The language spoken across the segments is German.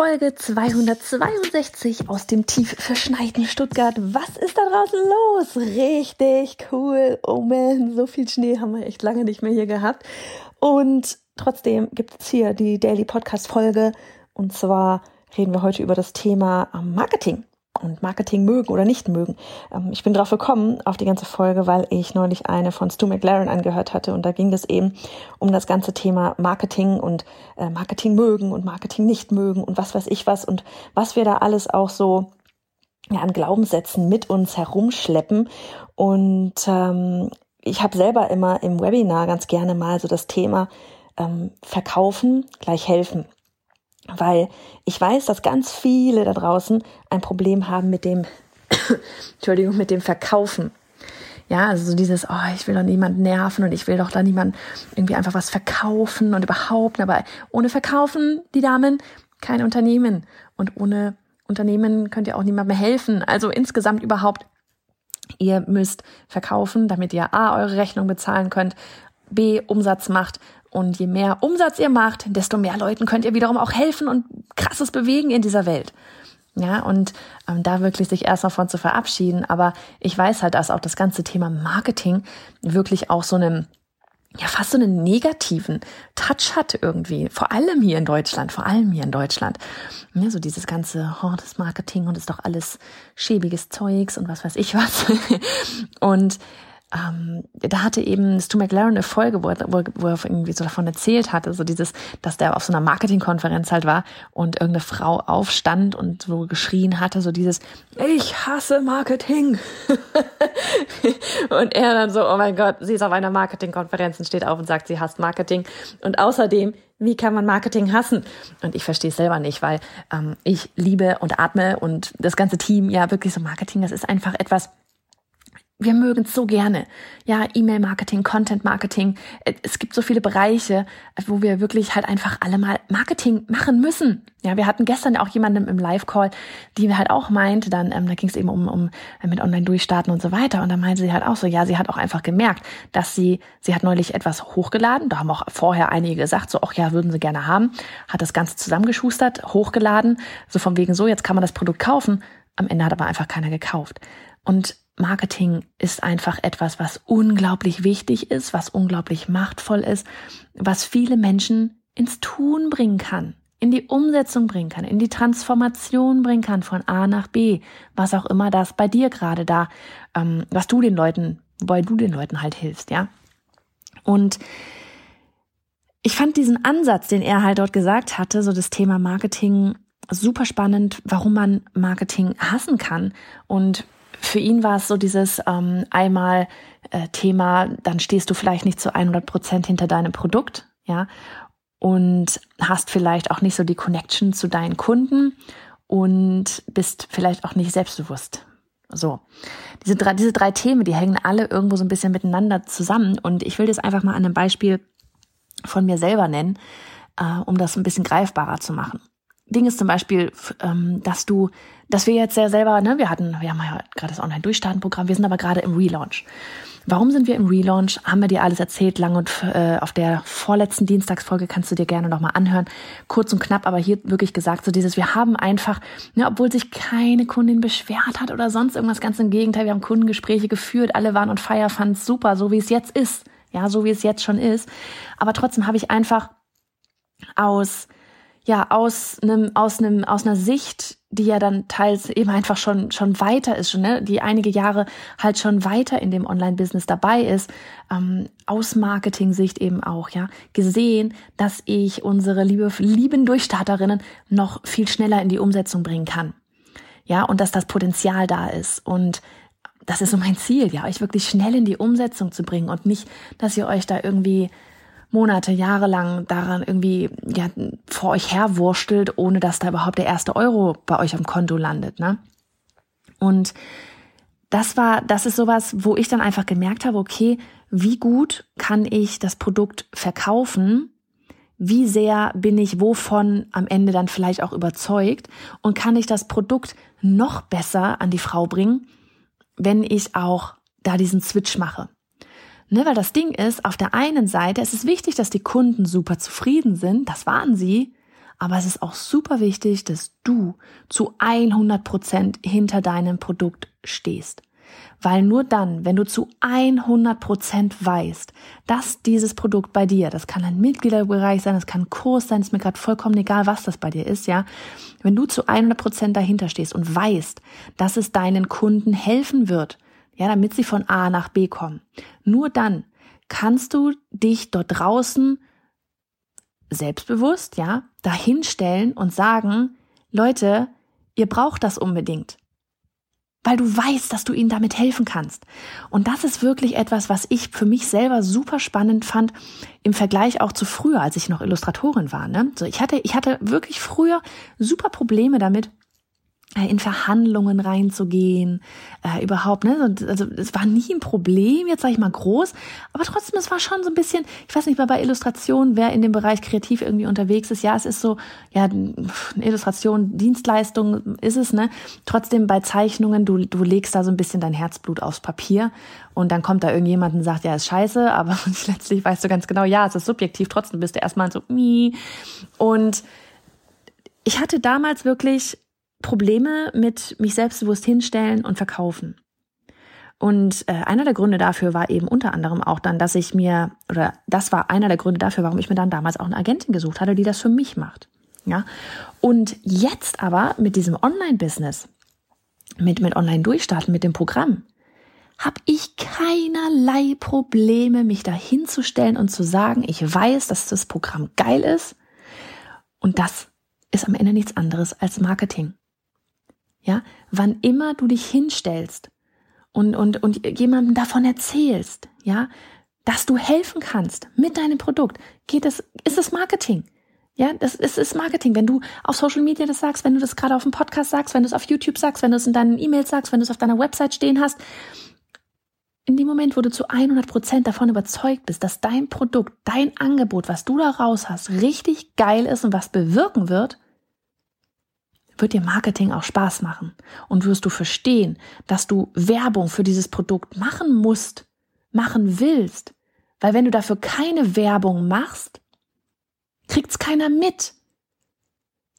Folge 262 aus dem tief verschneiten Stuttgart. Was ist da draußen los? Richtig cool. Oh man, so viel Schnee haben wir echt lange nicht mehr hier gehabt. Und trotzdem gibt es hier die Daily Podcast Folge. Und zwar reden wir heute über das Thema Marketing und Marketing mögen oder nicht mögen. Ähm, ich bin drauf gekommen, auf die ganze Folge, weil ich neulich eine von Stu McLaren angehört hatte und da ging es eben um das ganze Thema Marketing und äh, Marketing mögen und Marketing nicht mögen und was weiß ich was und was wir da alles auch so ja, an Glaubenssätzen mit uns herumschleppen. Und ähm, ich habe selber immer im Webinar ganz gerne mal so das Thema ähm, Verkaufen gleich helfen. Weil ich weiß, dass ganz viele da draußen ein Problem haben mit dem, Entschuldigung, mit dem Verkaufen. Ja, also so dieses, oh, ich will doch niemanden nerven und ich will doch da niemand irgendwie einfach was verkaufen und überhaupt, aber ohne Verkaufen, die Damen, kein Unternehmen. Und ohne Unternehmen könnt ihr auch niemand mehr helfen. Also insgesamt überhaupt Ihr müsst verkaufen, damit ihr A, eure Rechnung bezahlen könnt, B, Umsatz macht. Und je mehr Umsatz ihr macht, desto mehr Leuten könnt ihr wiederum auch helfen und krasses bewegen in dieser Welt. Ja, und ähm, da wirklich sich erst davon zu verabschieden. Aber ich weiß halt, dass auch das ganze Thema Marketing wirklich auch so einem ja fast so einen negativen Touch hat irgendwie, vor allem hier in Deutschland, vor allem hier in Deutschland. Ja, so dieses ganze, oh, das Marketing und ist doch alles schäbiges Zeugs und was weiß ich was. und ähm, da hatte eben Stu McLaren eine Folge, wo er, wo, er irgendwie so davon erzählt hatte, so dieses, dass der auf so einer Marketingkonferenz halt war und irgendeine Frau aufstand und so geschrien hatte, so dieses, ich hasse Marketing. und er dann so, oh mein Gott, sie ist auf einer Marketingkonferenz und steht auf und sagt, sie hasst Marketing. Und außerdem, wie kann man Marketing hassen? Und ich verstehe es selber nicht, weil ähm, ich liebe und atme und das ganze Team, ja wirklich so Marketing, das ist einfach etwas, wir mögen es so gerne. Ja, E-Mail-Marketing, Content-Marketing. Äh, es gibt so viele Bereiche, wo wir wirklich halt einfach alle mal Marketing machen müssen. Ja, wir hatten gestern auch jemanden im Live-Call, die halt auch meinte, dann, ähm, da ging es eben um, um äh, mit Online-Durchstarten und so weiter. Und da meinte sie halt auch so, ja, sie hat auch einfach gemerkt, dass sie, sie hat neulich etwas hochgeladen. Da haben auch vorher einige gesagt, so, ach ja, würden sie gerne haben. Hat das Ganze zusammengeschustert, hochgeladen. So von wegen so, jetzt kann man das Produkt kaufen. Am Ende hat aber einfach keiner gekauft. Und Marketing ist einfach etwas, was unglaublich wichtig ist, was unglaublich machtvoll ist, was viele Menschen ins Tun bringen kann, in die Umsetzung bringen kann, in die Transformation bringen kann von A nach B, was auch immer das bei dir gerade da, ähm, was du den Leuten, wobei du den Leuten halt hilfst, ja. Und ich fand diesen Ansatz, den er halt dort gesagt hatte, so das Thema Marketing super spannend, warum man Marketing hassen kann und für ihn war es so dieses ähm, einmal äh, Thema, dann stehst du vielleicht nicht zu 100 Prozent hinter deinem Produkt, ja, und hast vielleicht auch nicht so die Connection zu deinen Kunden und bist vielleicht auch nicht selbstbewusst. So, diese drei, diese drei Themen, die hängen alle irgendwo so ein bisschen miteinander zusammen und ich will das einfach mal an einem Beispiel von mir selber nennen, äh, um das ein bisschen greifbarer zu machen. Ding ist zum Beispiel, ähm, dass du, dass wir jetzt ja selber, ne, wir hatten, wir haben ja gerade das Online-Durchstarten-Programm, wir sind aber gerade im Relaunch. Warum sind wir im Relaunch? Haben wir dir alles erzählt, lang und äh, auf der vorletzten Dienstagsfolge kannst du dir gerne nochmal anhören. Kurz und knapp, aber hier wirklich gesagt, so dieses, wir haben einfach, ne, obwohl sich keine Kundin beschwert hat oder sonst irgendwas, ganz im Gegenteil, wir haben Kundengespräche geführt, alle waren und feier, fanden es super, so wie es jetzt ist. Ja, so wie es jetzt schon ist. Aber trotzdem habe ich einfach aus ja aus einem aus einem aus einer Sicht, die ja dann teils eben einfach schon schon weiter ist, schon ne, die einige Jahre halt schon weiter in dem Online-Business dabei ist, ähm, aus Marketing-Sicht eben auch, ja, gesehen, dass ich unsere liebe lieben Durchstarterinnen noch viel schneller in die Umsetzung bringen kann, ja, und dass das Potenzial da ist. Und das ist so mein Ziel, ja, euch wirklich schnell in die Umsetzung zu bringen und nicht, dass ihr euch da irgendwie Monate, Jahre lang daran irgendwie ja, vor euch herwurstelt, ohne dass da überhaupt der erste Euro bei euch am Konto landet. Ne? Und das war, das ist sowas, wo ich dann einfach gemerkt habe, okay, wie gut kann ich das Produkt verkaufen? Wie sehr bin ich wovon am Ende dann vielleicht auch überzeugt? Und kann ich das Produkt noch besser an die Frau bringen, wenn ich auch da diesen Switch mache? Ne, weil das Ding ist, auf der einen Seite es ist wichtig, dass die Kunden super zufrieden sind, das waren sie, aber es ist auch super wichtig, dass du zu 100 Prozent hinter deinem Produkt stehst. Weil nur dann, wenn du zu 100 Prozent weißt, dass dieses Produkt bei dir, das kann ein Mitgliederbereich sein, das kann ein Kurs sein, ist mir gerade vollkommen egal, was das bei dir ist, ja. Wenn du zu 100 Prozent dahinter stehst und weißt, dass es deinen Kunden helfen wird, ja, damit sie von A nach B kommen. Nur dann kannst du dich dort draußen selbstbewusst, ja, dahinstellen und sagen, Leute, ihr braucht das unbedingt. Weil du weißt, dass du ihnen damit helfen kannst. Und das ist wirklich etwas, was ich für mich selber super spannend fand im Vergleich auch zu früher, als ich noch Illustratorin war. Ne? So, ich hatte, ich hatte wirklich früher super Probleme damit, in Verhandlungen reinzugehen, äh, überhaupt, ne? Also es war nie ein Problem, jetzt sage ich mal groß, aber trotzdem, es war schon so ein bisschen, ich weiß nicht mal bei Illustration, wer in dem Bereich kreativ irgendwie unterwegs ist, ja, es ist so, ja, Illustration, Dienstleistung ist es, ne? Trotzdem bei Zeichnungen, du, du legst da so ein bisschen dein Herzblut aufs Papier und dann kommt da irgendjemand und sagt, ja, ist scheiße, aber letztlich weißt du ganz genau, ja, es ist subjektiv, trotzdem bist du erstmal so, mi. Und ich hatte damals wirklich Probleme mit mich selbstbewusst hinstellen und verkaufen. Und äh, einer der Gründe dafür war eben unter anderem auch dann, dass ich mir, oder das war einer der Gründe dafür, warum ich mir dann damals auch eine Agentin gesucht hatte, die das für mich macht. Ja. Und jetzt aber mit diesem Online-Business, mit, mit Online-Durchstarten, mit dem Programm, habe ich keinerlei Probleme, mich da hinzustellen und zu sagen, ich weiß, dass das Programm geil ist. Und das ist am Ende nichts anderes als Marketing. Ja, wann immer du dich hinstellst und, und, und jemandem davon erzählst, ja, dass du helfen kannst mit deinem Produkt, geht es, ist es Marketing. Ja, das ist, ist Marketing. Wenn du auf Social Media das sagst, wenn du das gerade auf dem Podcast sagst, wenn du es auf YouTube sagst, wenn du es in deinen E-Mails sagst, wenn du es auf deiner Website stehen hast, in dem Moment, wo du zu 100 Prozent davon überzeugt bist, dass dein Produkt, dein Angebot, was du da raus hast, richtig geil ist und was bewirken wird, wird dir Marketing auch Spaß machen und wirst du verstehen, dass du Werbung für dieses Produkt machen musst, machen willst. Weil wenn du dafür keine Werbung machst, kriegt's keiner mit.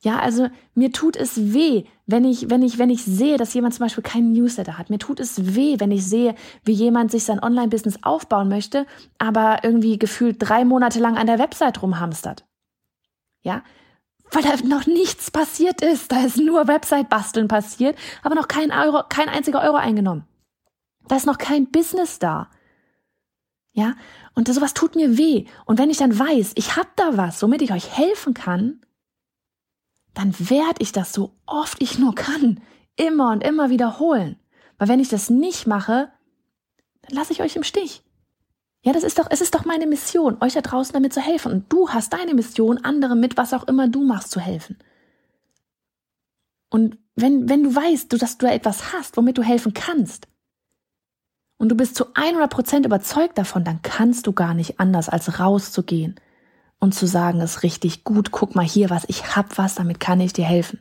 Ja, also mir tut es weh, wenn ich, wenn ich, wenn ich sehe, dass jemand zum Beispiel keinen Newsletter hat. Mir tut es weh, wenn ich sehe, wie jemand sich sein Online-Business aufbauen möchte, aber irgendwie gefühlt drei Monate lang an der Website rumhamstert. Ja, weil da noch nichts passiert ist. Da ist nur Website-Basteln passiert, aber noch kein Euro, kein einziger Euro eingenommen. Da ist noch kein Business da. Ja, und sowas tut mir weh. Und wenn ich dann weiß, ich hab da was, womit ich euch helfen kann, dann werde ich das so oft ich nur kann, immer und immer wiederholen. Weil wenn ich das nicht mache, dann lasse ich euch im Stich. Ja, das ist doch, es ist doch meine Mission, euch da draußen damit zu helfen. Und du hast deine Mission, anderen mit was auch immer du machst, zu helfen. Und wenn, wenn du weißt, dass du etwas hast, womit du helfen kannst, und du bist zu 100 Prozent überzeugt davon, dann kannst du gar nicht anders, als rauszugehen und zu sagen, es ist richtig gut, guck mal hier, was ich hab, was, damit kann ich dir helfen.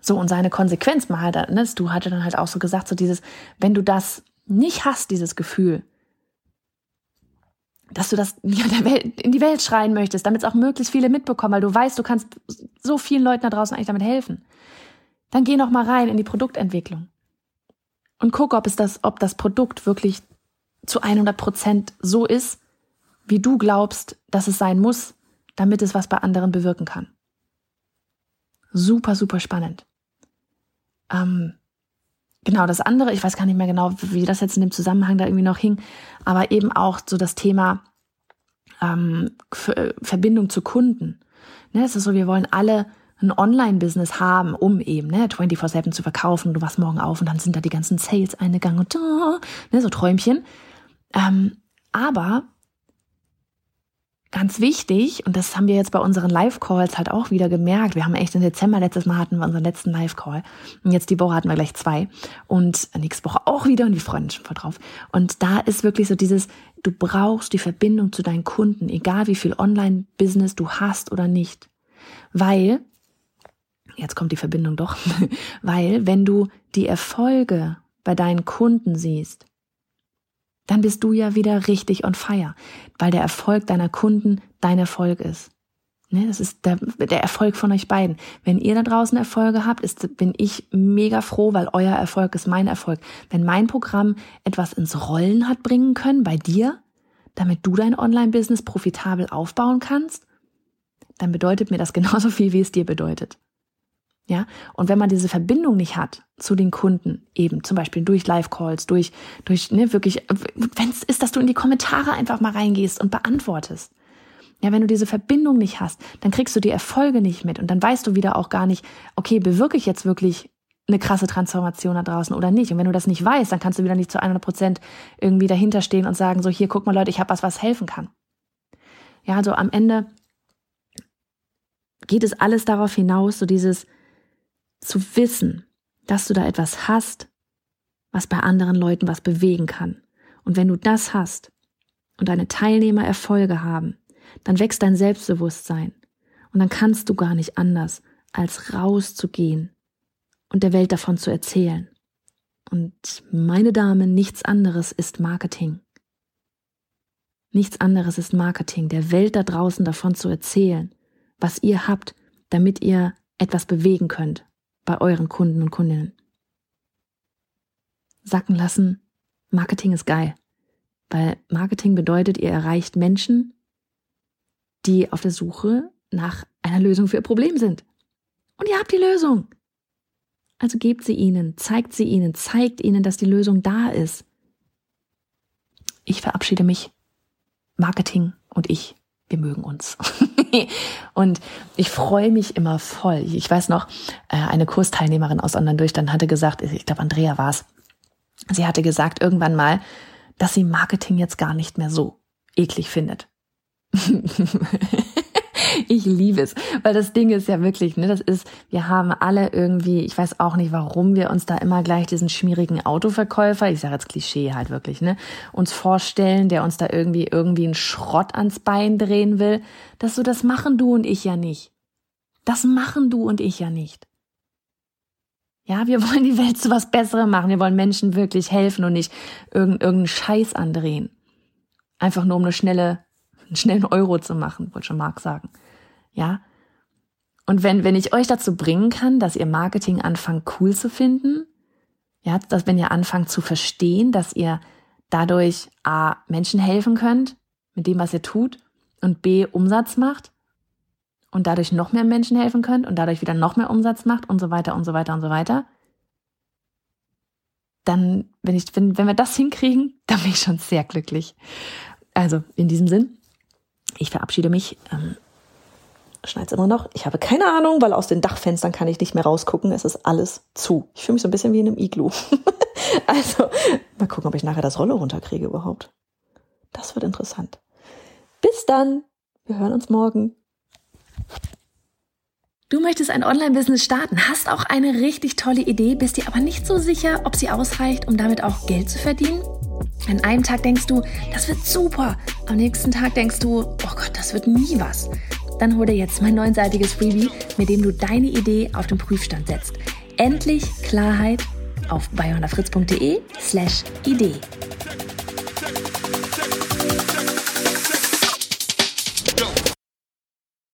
So, und seine Konsequenz mal ne, du hatte dann halt auch so gesagt, so dieses, wenn du das nicht hast, dieses Gefühl, dass du das in die Welt schreien möchtest, damit es auch möglichst viele mitbekommen, weil du weißt, du kannst so vielen Leuten da draußen eigentlich damit helfen. Dann geh noch mal rein in die Produktentwicklung und guck, ob es das, ob das Produkt wirklich zu 100 Prozent so ist, wie du glaubst, dass es sein muss, damit es was bei anderen bewirken kann. Super, super spannend. Ähm, genau, das andere, ich weiß gar nicht mehr genau, wie das jetzt in dem Zusammenhang da irgendwie noch hing, aber eben auch so das Thema ähm, Verbindung zu Kunden. Ne, es ist so, wir wollen alle ein Online-Business haben, um eben ne, 24-7 zu verkaufen. Du wachst morgen auf und dann sind da die ganzen Sales eingegangen und oh, ne, so Träumchen. Ähm, aber ganz wichtig, und das haben wir jetzt bei unseren Live-Calls halt auch wieder gemerkt. Wir haben echt im Dezember, letztes Mal hatten wir unseren letzten Live-Call. Und jetzt die Woche hatten wir gleich zwei. Und nächste Woche auch wieder. Und wir freuen uns schon voll drauf. Und da ist wirklich so dieses, du brauchst die Verbindung zu deinen Kunden, egal wie viel Online-Business du hast oder nicht. Weil, jetzt kommt die Verbindung doch, weil wenn du die Erfolge bei deinen Kunden siehst, dann bist du ja wieder richtig on fire, weil der Erfolg deiner Kunden dein Erfolg ist. Ne, das ist der, der Erfolg von euch beiden. Wenn ihr da draußen Erfolge habt, ist, bin ich mega froh, weil euer Erfolg ist mein Erfolg. Wenn mein Programm etwas ins Rollen hat bringen können bei dir, damit du dein Online-Business profitabel aufbauen kannst, dann bedeutet mir das genauso viel, wie es dir bedeutet. Ja, und wenn man diese Verbindung nicht hat zu den Kunden, eben zum Beispiel durch Live-Calls, durch, durch, ne, wirklich, wenn es ist, dass du in die Kommentare einfach mal reingehst und beantwortest. Ja, wenn du diese Verbindung nicht hast, dann kriegst du die Erfolge nicht mit und dann weißt du wieder auch gar nicht, okay, bewirke ich jetzt wirklich eine krasse Transformation da draußen oder nicht. Und wenn du das nicht weißt, dann kannst du wieder nicht zu 100 Prozent irgendwie dahinter stehen und sagen, so hier, guck mal Leute, ich habe was, was helfen kann. Ja, also am Ende geht es alles darauf hinaus, so dieses, zu wissen, dass du da etwas hast, was bei anderen Leuten was bewegen kann. Und wenn du das hast und deine Teilnehmer Erfolge haben, dann wächst dein Selbstbewusstsein und dann kannst du gar nicht anders, als rauszugehen und der Welt davon zu erzählen. Und meine Damen, nichts anderes ist Marketing. Nichts anderes ist Marketing, der Welt da draußen davon zu erzählen, was ihr habt, damit ihr etwas bewegen könnt bei euren Kunden und Kundinnen. Sacken lassen, Marketing ist geil. Weil Marketing bedeutet, ihr erreicht Menschen, die auf der Suche nach einer Lösung für ihr Problem sind. Und ihr habt die Lösung. Also gebt sie ihnen, zeigt sie ihnen, zeigt ihnen, dass die Lösung da ist. Ich verabschiede mich. Marketing und ich, wir mögen uns. und ich freue mich immer voll. Ich weiß noch, äh, eine Kursteilnehmerin aus Online-Durchstand hatte gesagt, ich glaube, Andrea war es, sie hatte gesagt irgendwann mal, dass sie Marketing jetzt gar nicht mehr so eklig findet. ich liebe es, weil das Ding ist ja wirklich, ne, das ist, wir haben alle irgendwie, ich weiß auch nicht, warum wir uns da immer gleich diesen schmierigen Autoverkäufer, ich sage jetzt Klischee halt wirklich, ne, uns vorstellen, der uns da irgendwie irgendwie einen Schrott ans Bein drehen will, dass so das machen du und ich ja nicht. Das machen du und ich ja nicht. Ja, wir wollen die Welt zu was Besserem machen. Wir wollen Menschen wirklich helfen und nicht irgendeinen Scheiß andrehen. Einfach nur um eine schnelle einen schnellen Euro zu machen, wollte schon Mark sagen. Ja. Und wenn, wenn ich euch dazu bringen kann, dass ihr Marketing anfangt cool zu finden, ja, dass wenn ihr anfangt zu verstehen, dass ihr dadurch A, Menschen helfen könnt mit dem, was ihr tut und B, Umsatz macht und dadurch noch mehr Menschen helfen könnt und dadurch wieder noch mehr Umsatz macht und so weiter und so weiter und so weiter, dann, wenn ich, wenn, wenn wir das hinkriegen, dann bin ich schon sehr glücklich. Also, in diesem Sinn, ich verabschiede mich. Ähm, Schneit immer noch. Ich habe keine Ahnung, weil aus den Dachfenstern kann ich nicht mehr rausgucken. Es ist alles zu. Ich fühle mich so ein bisschen wie in einem Iglu. also, mal gucken, ob ich nachher das Rolle runterkriege überhaupt. Das wird interessant. Bis dann. Wir hören uns morgen. Du möchtest ein Online-Business starten, hast auch eine richtig tolle Idee, bist dir aber nicht so sicher, ob sie ausreicht, um damit auch Geld zu verdienen? An einem Tag denkst du, das wird super. Am nächsten Tag denkst du, oh Gott, das wird nie was. Dann hol dir jetzt mein neunseitiges Freebie, mit dem du deine Idee auf den Prüfstand setzt. Endlich Klarheit auf bayonafritz.de slash Idee.